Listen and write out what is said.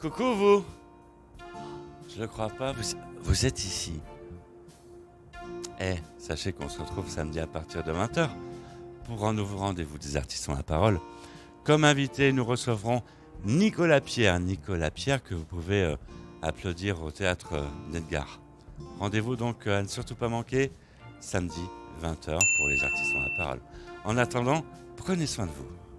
Coucou vous Je ne crois pas, vous, êtes ici. Eh, sachez qu'on se retrouve samedi à partir de 20h pour un nouveau rendez-vous des artistes ont la parole. Comme invité, nous recevrons Nicolas Pierre. Nicolas Pierre que vous pouvez euh, applaudir au théâtre euh, d'Edgar. Rendez-vous donc euh, à ne surtout pas manquer samedi 20h pour les artistes ont la parole. En attendant, prenez soin de vous.